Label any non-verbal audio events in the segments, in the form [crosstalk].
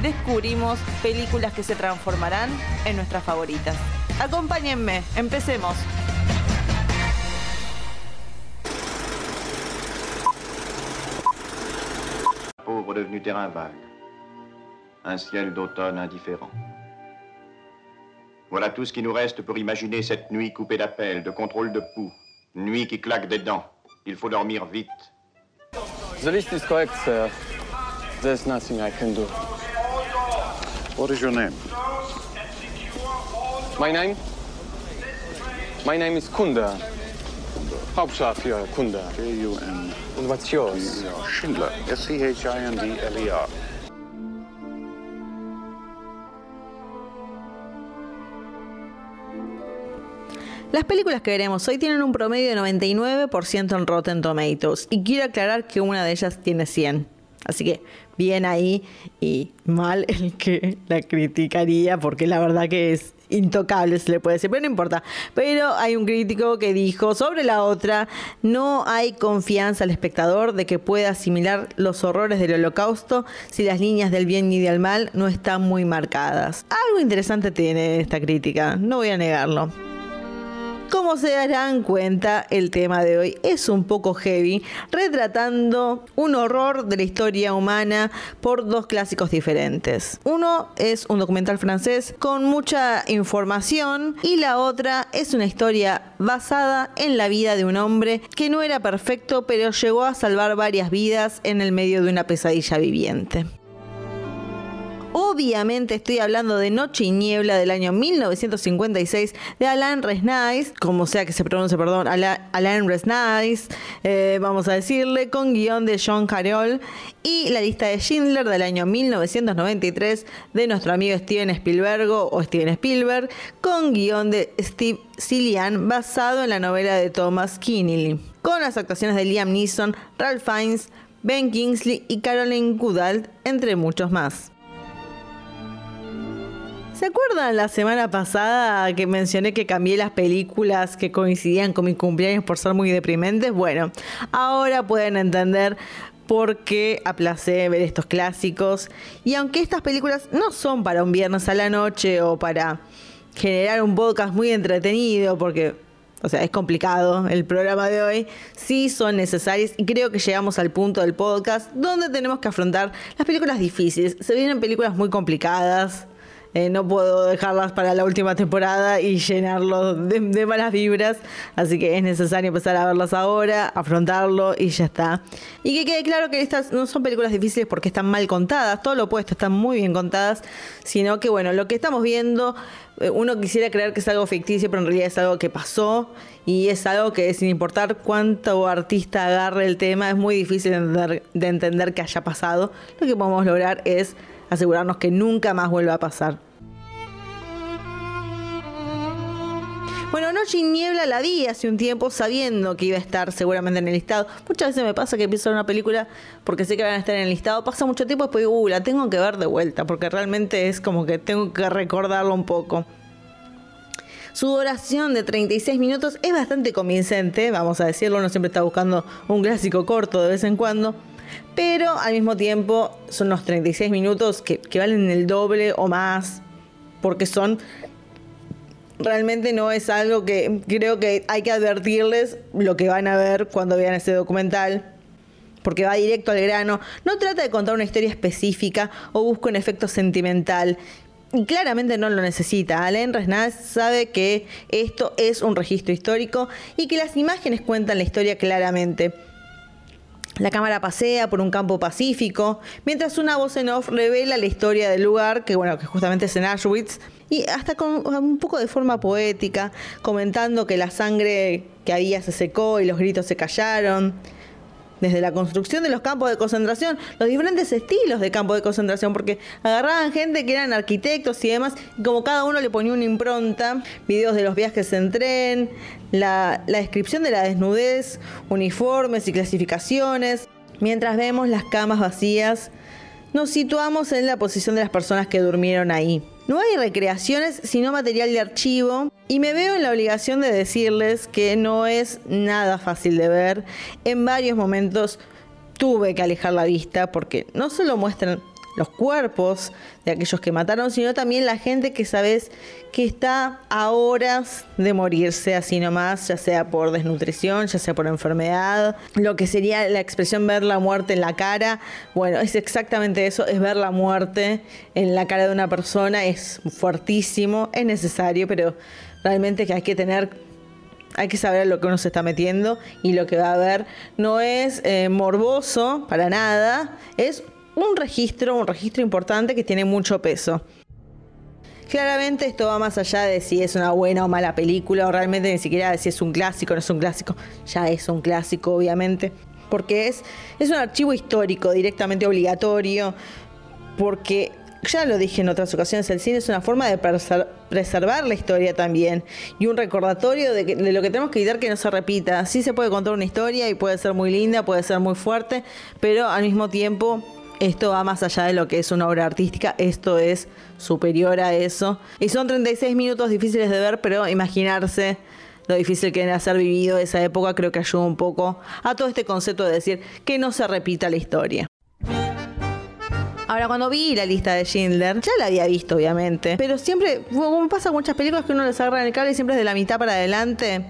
descubrimos películas que se transformarán en nuestras favoritas. Acompáñenme, empecemos. Pauvre devenu terrain vague. Un ciel d'automne indifférent. Voilà tout ce qui nous reste pour imaginer cette nuit coupée d'appels, de contrôle de pouls. Nuit qui claque des dents. Il faut dormir vite. The list is correct, sir. There's nothing I can do. What is your name? My name? My name is Kunda. Hauptstadt hier, Kunda. J-U-N. And what's yours? Schindler. S-C-H-I-N-D-L-E-R. Las películas que veremos hoy tienen un promedio de 99% en Rotten Tomatoes y quiero aclarar que una de ellas tiene 100. Así que bien ahí y mal [laughs] el que la criticaría porque la verdad que es intocable, se le puede decir, pero no importa. Pero hay un crítico que dijo sobre la otra, no hay confianza al espectador de que pueda asimilar los horrores del holocausto si las líneas del bien y del mal no están muy marcadas. Algo interesante tiene esta crítica, no voy a negarlo. Como se darán cuenta, el tema de hoy es un poco heavy, retratando un horror de la historia humana por dos clásicos diferentes. Uno es un documental francés con mucha información y la otra es una historia basada en la vida de un hombre que no era perfecto pero llegó a salvar varias vidas en el medio de una pesadilla viviente. Obviamente estoy hablando de Noche y Niebla del año 1956 de Alain Resnais, como sea que se pronuncie, perdón, Ala- Alain Resnais, eh, vamos a decirle, con guion de John Carroll y la lista de Schindler del año 1993 de nuestro amigo Steven Spielberg o Steven Spielberg, con guion de Steve Cillian basado en la novela de Thomas Keneally, con las actuaciones de Liam Neeson, Ralph Fiennes, Ben Kingsley y Caroline Goodall, entre muchos más. ¿Se acuerdan la semana pasada que mencioné que cambié las películas que coincidían con mi cumpleaños por ser muy deprimentes? Bueno, ahora pueden entender por qué aplacé ver estos clásicos. Y aunque estas películas no son para un viernes a la noche o para generar un podcast muy entretenido, porque o sea, es complicado el programa de hoy, sí son necesarias y creo que llegamos al punto del podcast donde tenemos que afrontar las películas difíciles. Se vienen películas muy complicadas, eh, no puedo dejarlas para la última temporada y llenarlo de, malas vibras. Así que es necesario empezar a verlas ahora, afrontarlo y ya está. Y que quede claro que estas no son películas difíciles porque están mal contadas, todo lo opuesto, están muy bien contadas. Sino que, bueno, lo que estamos viendo, eh, uno quisiera creer que es algo ficticio, pero en realidad es algo que pasó. Y es algo que, sin importar cuánto artista agarre el tema, es muy difícil de entender que haya pasado. Lo que podemos lograr es asegurarnos que nunca más vuelva a pasar. Bueno, Noche y Niebla la vi hace un tiempo sabiendo que iba a estar seguramente en el listado. Muchas veces me pasa que empiezo una película porque sé que van a estar en el listado. Pasa mucho tiempo y después uh, la tengo que ver de vuelta porque realmente es como que tengo que recordarlo un poco. Su duración de 36 minutos es bastante convincente, vamos a decirlo, uno siempre está buscando un clásico corto de vez en cuando, pero al mismo tiempo son unos 36 minutos que, que valen el doble o más, porque son realmente no es algo que creo que hay que advertirles lo que van a ver cuando vean este documental. Porque va directo al grano. No trata de contar una historia específica o busca un efecto sentimental. Y claramente no lo necesita. Alain Resnaz sabe que esto es un registro histórico y que las imágenes cuentan la historia claramente. La cámara pasea por un campo pacífico, mientras una voz en off revela la historia del lugar, que bueno, que justamente es en Auschwitz, y hasta con un poco de forma poética, comentando que la sangre que había se secó y los gritos se callaron. Desde la construcción de los campos de concentración, los diferentes estilos de campos de concentración, porque agarraban gente que eran arquitectos y demás, y como cada uno le ponía una impronta, videos de los viajes en tren, la, la descripción de la desnudez, uniformes y clasificaciones, mientras vemos las camas vacías, nos situamos en la posición de las personas que durmieron ahí. No hay recreaciones, sino material de archivo. Y me veo en la obligación de decirles que no es nada fácil de ver. En varios momentos tuve que alejar la vista porque no solo muestran los cuerpos de aquellos que mataron, sino también la gente que sabes que está a horas de morirse así nomás, ya sea por desnutrición, ya sea por enfermedad, lo que sería la expresión ver la muerte en la cara, bueno, es exactamente eso, es ver la muerte en la cara de una persona, es fuertísimo, es necesario, pero realmente que hay que tener hay que saber lo que uno se está metiendo y lo que va a ver no es eh, morboso para nada, es un registro, un registro importante que tiene mucho peso. Claramente esto va más allá de si es una buena o mala película o realmente ni siquiera de si es un clásico o no es un clásico. Ya es un clásico, obviamente. Porque es, es un archivo histórico directamente obligatorio. Porque ya lo dije en otras ocasiones, el cine es una forma de preservar la historia también y un recordatorio de, de, lo que tenemos que evitar que no se repita. Sí se puede contar una historia y puede ser muy linda, puede ser muy fuerte, pero al mismo tiempo esto va más allá de lo que es una obra artística, esto es superior a eso. Y son 36 minutos difíciles de ver, pero imaginarse lo difícil que era ser vivido esa época creo que ayuda un poco a todo este concepto de decir que no se repita la historia. Ahora, cuando vi la lista de Schindler, ya la había visto, obviamente, pero siempre, como pasa con muchas películas que uno les agarra en el cable y siempre es de la mitad para adelante,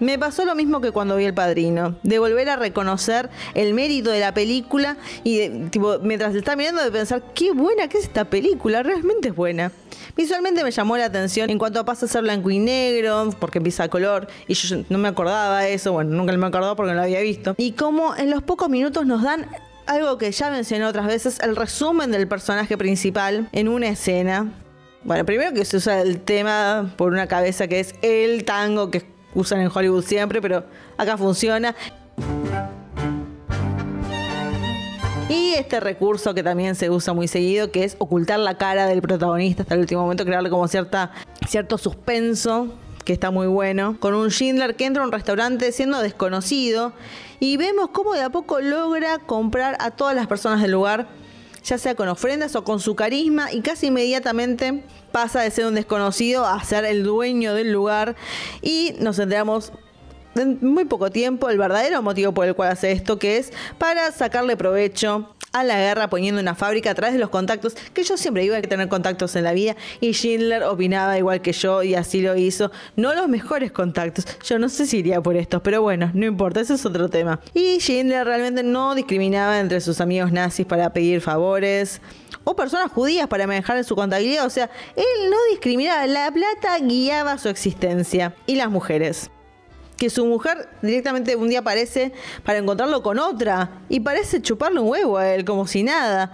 me pasó lo mismo que cuando vi El Padrino, de volver a reconocer el mérito de la película y tipo, mientras está mirando de pensar, qué buena que es esta película, realmente es buena. Visualmente me llamó la atención en cuanto pasa a ser blanco y negro, porque empieza a color, y yo no me acordaba de eso, bueno, nunca me acordaba porque no lo había visto. Y como en los pocos minutos nos dan algo que ya mencioné otras veces, el resumen del personaje principal en una escena. Bueno, primero que se usa el tema por una cabeza que es el tango, que usan en Hollywood siempre, pero acá funciona. Y este recurso que también se usa muy seguido, que es ocultar la cara del protagonista hasta el último momento, crearle como cierta, cierto suspenso, que está muy bueno, con un Schindler que entra a un restaurante siendo desconocido y vemos cómo de a poco logra comprar a todas las personas del lugar, ya sea con ofrendas o con su carisma, y casi inmediatamente pasa de ser un desconocido a ser el dueño del lugar y nos enteramos en muy poco tiempo el verdadero motivo por el cual hace esto, que es para sacarle provecho a la guerra poniendo una fábrica a través de los contactos, que yo siempre iba a tener contactos en la vida, y Schindler opinaba igual que yo y así lo hizo. No los mejores contactos, yo no sé si iría por estos, pero bueno, no importa, ese es otro tema. Y Schindler realmente no discriminaba entre sus amigos nazis para pedir favores o personas judías para manejar su contabilidad. O sea, él no discriminaba, la plata guiaba su existencia. Y las mujeres. Que su mujer directamente un día aparece para encontrarlo con otra y parece chuparle un huevo a él, como si nada.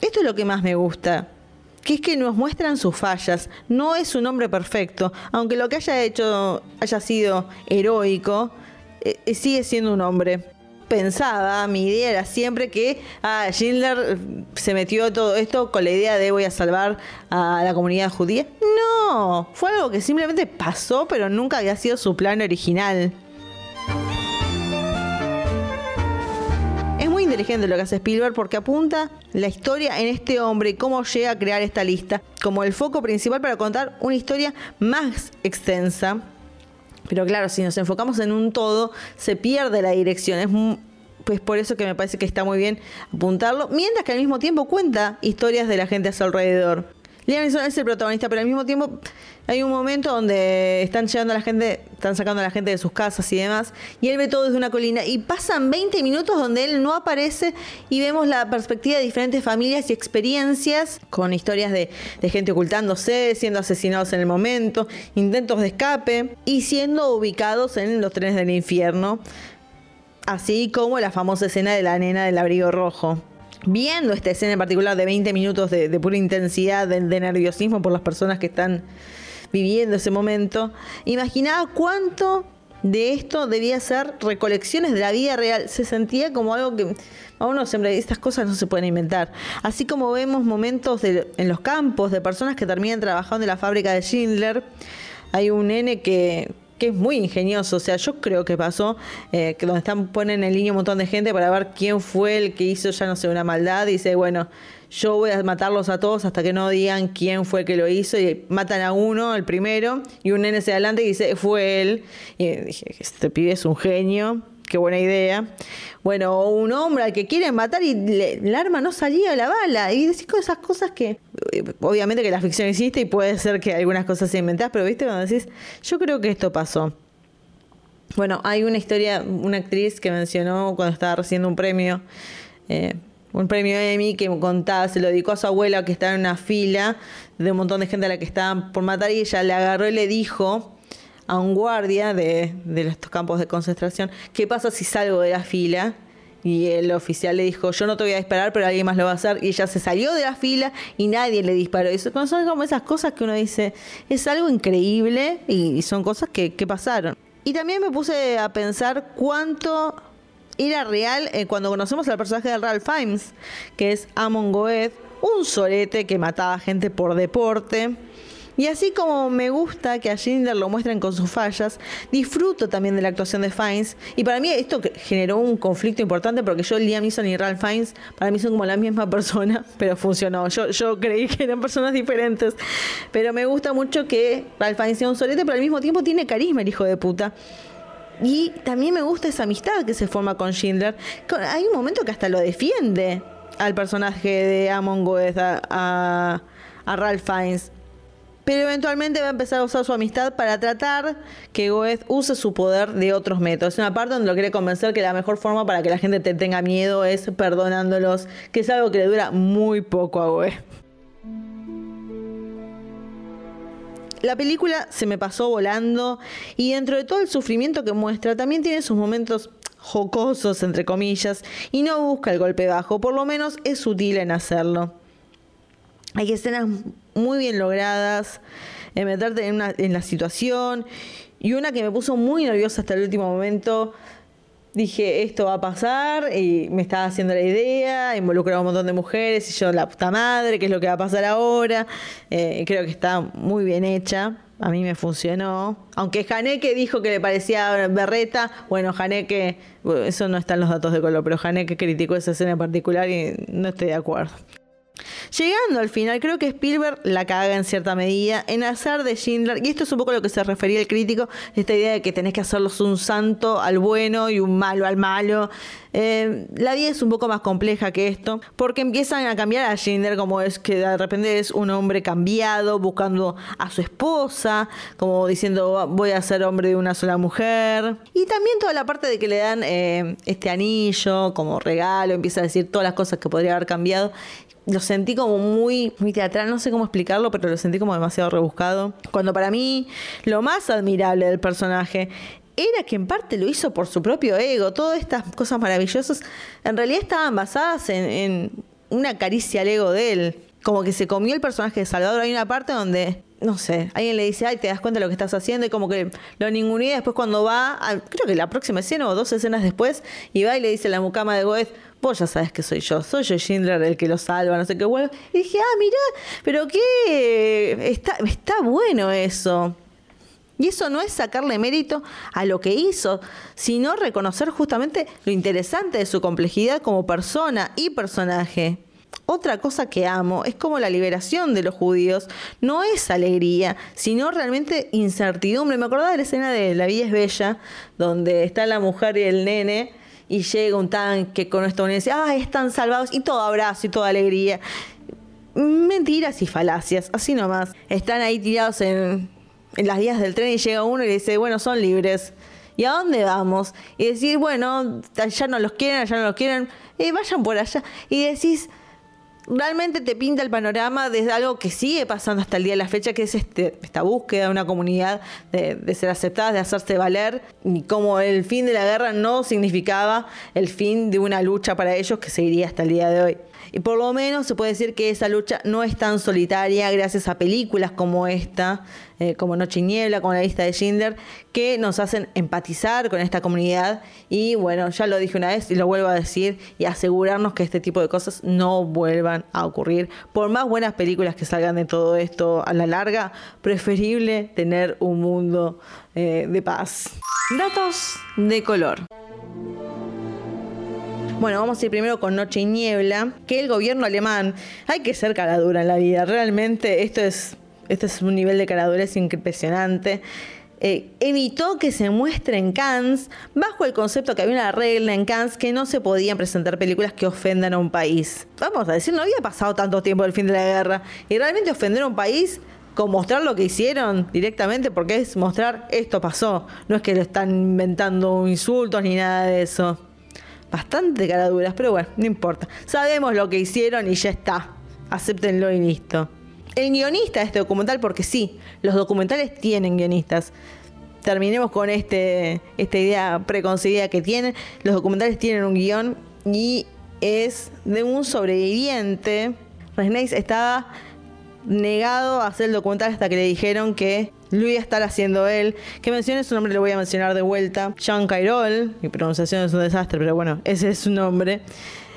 Esto es lo que más me gusta que es que nos muestran sus fallas. No es un hombre perfecto, aunque lo que haya hecho haya sido heroico, eh, sigue siendo un hombre pensaba, mi idea era siempre que ah, Schindler se metió todo esto con la idea de voy a salvar a la comunidad judía. No, fue algo que simplemente pasó, pero nunca había sido su plan original. Es muy inteligente lo que hace Spielberg porque apunta la historia en este hombre y cómo llega a crear esta lista como el foco principal para contar una historia más extensa pero claro, si nos enfocamos en un todo, se pierde la dirección. Es pues por eso que me parece que está muy bien apuntarlo, mientras que al mismo tiempo cuenta historias de la gente a su alrededor. Liam Neeson es el protagonista, pero al mismo tiempo hay un momento donde están llevando a la gente, están sacando a la gente de sus casas y demás, y él ve todo desde una colina y pasan 20 minutos donde él no aparece y vemos la perspectiva de diferentes familias y experiencias con historias de, de gente ocultándose, siendo asesinados en el momento, intentos de escape y siendo ubicados en los trenes del infierno, así como la famosa escena de la nena del abrigo rojo viendo esta escena en particular de 20 minutos de, pura intensidad, de, nerviosismo por las personas que están viviendo ese momento, imaginaba cuánto de esto debía ser recolecciones de la vida real. Se sentía como algo que a uno siempre estas cosas no se pueden inventar. Así como vemos momentos en los campos de personas que terminan trabajando en la fábrica de Schindler, hay un nene que, que es muy ingenioso. O sea, yo creo que pasó eh, que donde están ponen en línea un montón de gente para ver quién fue el que hizo ya no sé una maldad. Y dice, bueno, yo voy a matarlos a todos hasta que no digan quién fue que lo hizo. Y matan a uno, el primero, y un nene se adelanta y dice, fue él. Y dije, este pibe es un genio. Qué buena idea. Bueno, un hombre al que quieren matar y le- el arma no salía la bala. Y decís con esas cosas que, eh, obviamente que la ficción existe y puede ser que algunas cosas se inventadas, pero viste cuando decís, yo creo que esto pasó. Bueno, hay una historia, una actriz que mencionó cuando estaba recibiendo un premio, eh, un premio Emmy que contaba, se lo dedicó a su abuela que estaba en una fila de un montón de gente a la que estaban por matar y ella le agarró y le dijo a un guardia de, de estos campos de concentración, ¿qué pasa si salgo de la fila? Y el oficial le dijo, yo no te voy a disparar, pero alguien más lo va a hacer. Y ella se salió de la fila y nadie le disparó. Eso son como esas cosas que uno dice, es algo increíble y, y son cosas que, que pasaron. Y también me puse a pensar cuánto era real eh, cuando conocemos al personaje de Ralph Fiennes, que es Amon Goeth, un solete que mataba gente por deporte. Y así como me gusta que a Schindler lo muestren con sus fallas, disfruto también de la actuación de Fiennes. Y para mí esto generó un conflicto importante porque yo, Liam Neeson y Ralph Fiennes, para mí son como la misma persona, [laughs] pero funcionó. Yo, yo creí que eran personas diferentes. Pero me gusta mucho que Ralph Fiennes sea un solete, pero al mismo tiempo tiene carisma el hijo de puta. Y también me gusta esa amistad que se forma con Schindler. Hay un momento que hasta lo defiende al personaje de Amon Goeth, a, a, a Ralph Fiennes. Pero eventualmente va a empezar a usar su amistad para tratar que Goeth use su poder de otros métodos. Es una parte donde lo quiere convencer que la mejor forma para que la gente te tenga miedo es perdonándolos, que es algo que le dura muy poco a Goeth. La película se me pasó volando y dentro de todo el sufrimiento que muestra también tiene sus momentos jocosos, entre comillas, y no busca el golpe bajo, por lo menos es sutil en hacerlo. Hay escenas muy bien logradas, en meterte en, una- en la situación, y una que me puso muy nerviosa hasta el último momento. Dije, esto va a pasar, y me estaba haciendo la idea, involucraba a un montón de mujeres, y yo, la puta madre, ¿qué es lo que va a pasar ahora? Eh, creo que está muy bien hecha, a mí me funcionó. Aunque Haneke dijo que le parecía berreta, bueno, Haneke, eso no está en los datos de color, pero Haneke criticó esa escena en particular y no estoy de acuerdo. Llegando al final, creo que Spielberg la caga en cierta medida en hacer de Schindler, y esto es un poco a lo que se refería el crítico, esta idea de que tenés que hacerlos un santo al bueno y un malo al malo. Eh, la vida es un poco más compleja que esto, porque empiezan a cambiar a Schindler como es que de repente es un hombre cambiado, buscando a su esposa, como diciendo voy a ser hombre de una sola mujer. Y también toda la parte de que le dan eh, este anillo como regalo, empieza a decir todas las cosas que podría haber cambiado lo sentí como muy, muy teatral, no sé cómo explicarlo, pero lo sentí como demasiado rebuscado. Cuando para mí lo más admirable del personaje era que en parte lo hizo por su propio ego. Todas estas cosas maravillosas en realidad estaban basadas en, en una caricia al ego de él. Como que se comió el personaje de Salvador. Hay una parte donde, no sé, alguien le dice, ay, te das cuenta de lo que estás haciendo, y como que lo ningunea. Después, cuando va, a- creo que la próxima escena o dos escenas después, y va y le dice a la mucama de Goethe, vos ya sabes que soy yo, soy yo Schindler el que lo salva, no sé qué bueno. Y dije, ah, mirá, pero qué. Está, está bueno eso. Y eso no es sacarle mérito a lo que hizo, sino reconocer justamente lo interesante de su complejidad como persona y personaje. Otra cosa que amo es como la liberación de los judíos no es alegría, sino realmente incertidumbre. Me acordaba de la escena de La vida es bella, donde está la mujer y el nene y llega un tanque con estadounidense, ¡ay, están salvados! Y todo abrazo y toda alegría. Mentiras y falacias, así nomás. Están ahí tirados en, en las vías del tren y llega uno y le dice, bueno, son libres. ¿Y a dónde vamos? Y decir, bueno, allá no los quieren, allá no los quieren, eh, vayan por allá. Y decís, realmente te pinta el panorama de algo que sigue pasando hasta el día de la fecha, que es este, esta búsqueda de una comunidad de, de ser aceptada, de hacerse valer, y como el fin de la guerra no significaba el fin de una lucha para ellos que seguiría hasta el día de hoy. Y por lo menos se puede decir que esa lucha no es tan solitaria gracias a películas como esta, eh, como Noche y Niebla, como la lista de Schindler, que nos hacen empatizar con esta comunidad. Y bueno, ya lo dije una vez y lo vuelvo a decir, y asegurarnos que este tipo de cosas no vuelvan a ocurrir. Por más buenas películas que salgan de todo esto a la larga, preferible tener un mundo eh, de paz. Datos de color. Bueno, vamos a ir primero con Noche y Niebla, que el gobierno alemán, hay que ser caradura en la vida, realmente esto es, esto es un nivel de caradurez impresionante. Eh, evitó que se muestre en Cannes bajo el concepto que había una regla en Cannes que no se podían presentar películas que ofendan a un país. Vamos a decir, no había pasado tanto tiempo del fin de la guerra y realmente ofender a un país con mostrar lo que hicieron directamente, porque es mostrar esto pasó, no es que lo están inventando insultos ni nada de eso bastante caraduras, pero bueno, no importa. Sabemos lo que hicieron y ya está. Acéptenlo y listo. El guionista de este documental, porque sí, los documentales tienen guionistas. Terminemos con este, esta idea preconcebida que tienen. Los documentales tienen un guion y es de un sobreviviente. Resneis estaba negado a hacer el documental hasta que le dijeron que lo iba a estar haciendo él. Que mencione su nombre, lo voy a mencionar de vuelta. Jean Cairol, mi pronunciación es un desastre, pero bueno, ese es su nombre.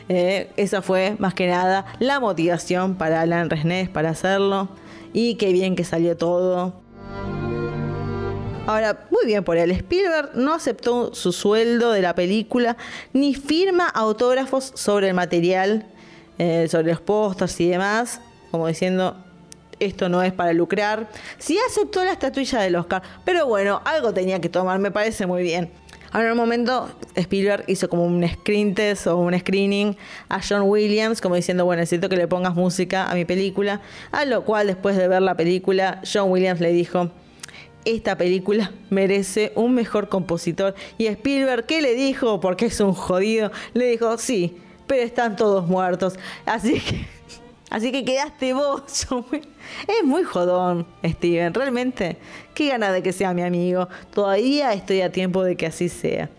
Eh, esa fue más que nada la motivación para Alan Resnés para hacerlo. Y qué bien que salió todo. Ahora, muy bien por él. Spielberg no aceptó su sueldo de la película ni firma autógrafos sobre el material, eh, sobre los pósters y demás, como diciendo, esto no es para lucrar. Sí aceptó la estatuilla del Oscar, pero bueno, algo tenía que tomar, me parece muy bien. Ahora en un momento Spielberg hizo como un screen test o un screening a John Williams, como diciendo, bueno, necesito que le pongas música a mi película, a lo cual después de ver la película, John Williams le dijo, esta película merece un mejor compositor. Y Spielberg, ¿qué le dijo? Porque es un jodido, le dijo, sí, pero están todos muertos. Así que Así que quedaste vos. [laughs] Es muy jodón, Steven. Realmente, qué gana de que sea mi amigo. Todavía estoy a tiempo de que así sea.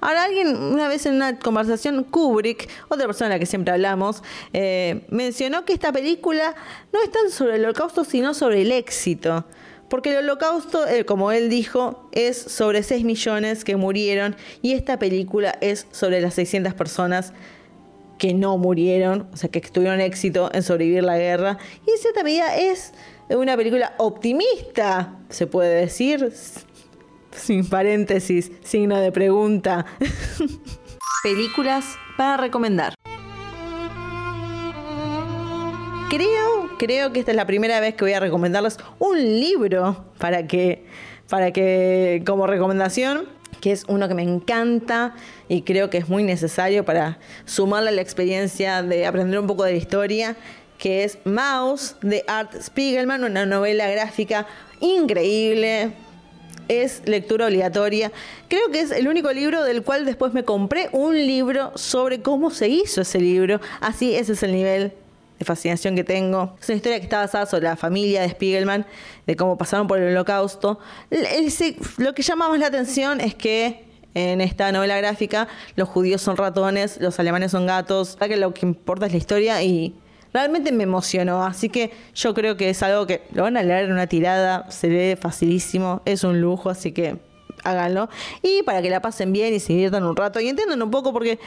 Ahora, alguien, una vez en una conversación, Kubrick, otra persona de la que siempre hablamos, eh, mencionó que esta película no es tan sobre el holocausto, sino sobre el éxito. Porque el holocausto, eh, como él dijo, es sobre 6 millones que murieron y esta película es sobre las 600 personas que no murieron, o sea, que tuvieron éxito en sobrevivir la guerra. Y en cierta medida es una película optimista, se puede decir, sin paréntesis, signo de pregunta. [laughs] Películas para recomendar. Creo, creo que esta es la primera vez que voy a recomendarles un libro para que, para que, como recomendación, que es uno que me encanta y creo que es muy necesario para sumarle a la experiencia de aprender un poco de la historia, que es Mouse de Art Spiegelman, una novela gráfica increíble. Es lectura obligatoria. Creo que es el único libro del cual después me compré un libro sobre cómo se hizo ese libro. Así, ese es el nivel fascinación que tengo. Es una historia que está basada sobre la familia de Spiegelman, de cómo pasaron por el holocausto. Lo que llama más la atención es que en esta novela gráfica los judíos son ratones, los alemanes son gatos. Que lo que importa es la historia y realmente me emocionó. Así que yo creo que es algo que lo van a leer en una tirada, se ve facilísimo, es un lujo, así que háganlo. Y para que la pasen bien y se diviertan un rato y entiendan un poco porque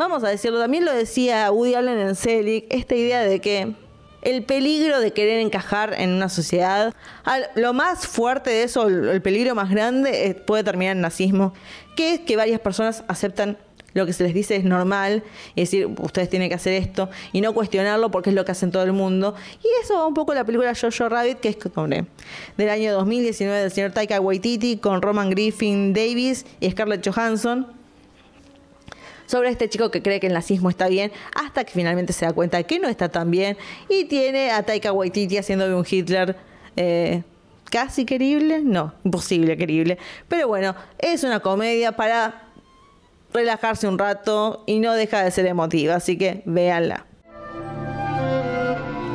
vamos a decirlo, también lo decía Woody Allen en Selig, esta idea de que el peligro de querer encajar en una sociedad, lo más fuerte de eso, el peligro más grande, eh, puede terminar en nazismo, que es que varias personas aceptan lo que se les dice es normal, y decir, ustedes tienen que hacer esto, y no cuestionarlo porque es lo que hacen todo el mundo. Y eso va un poco la película Jojo Rabbit, que es del año 2019 del señor Taika Waititi, con Roman Griffin Davis y Scarlett Johansson sobre este chico que cree que el nazismo está bien, hasta que finalmente se da cuenta que no está tan bien y tiene a Taika Waititi haciendo de un Hitler eh, casi querible, no, imposible querible, pero bueno, es una comedia para relajarse un rato y no deja de ser emotiva, así que véanla.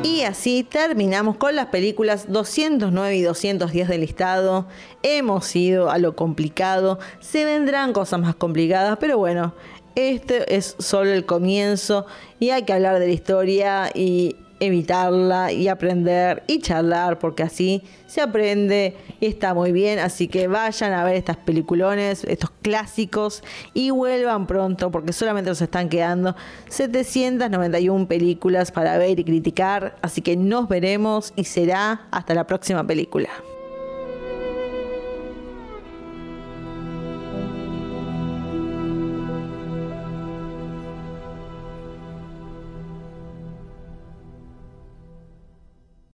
Y así terminamos con las películas 209 y 210 del listado. Hemos ido a lo complicado. Se vendrán cosas más complicadas, pero bueno, este es solo el comienzo y hay que hablar de la historia y evitarla y aprender y charlar porque así se aprende y está muy bien. Así que vayan a ver estas peliculones, estos clásicos y vuelvan pronto porque solamente nos están quedando 791 películas para ver y criticar. Así que nos veremos y será hasta la próxima película.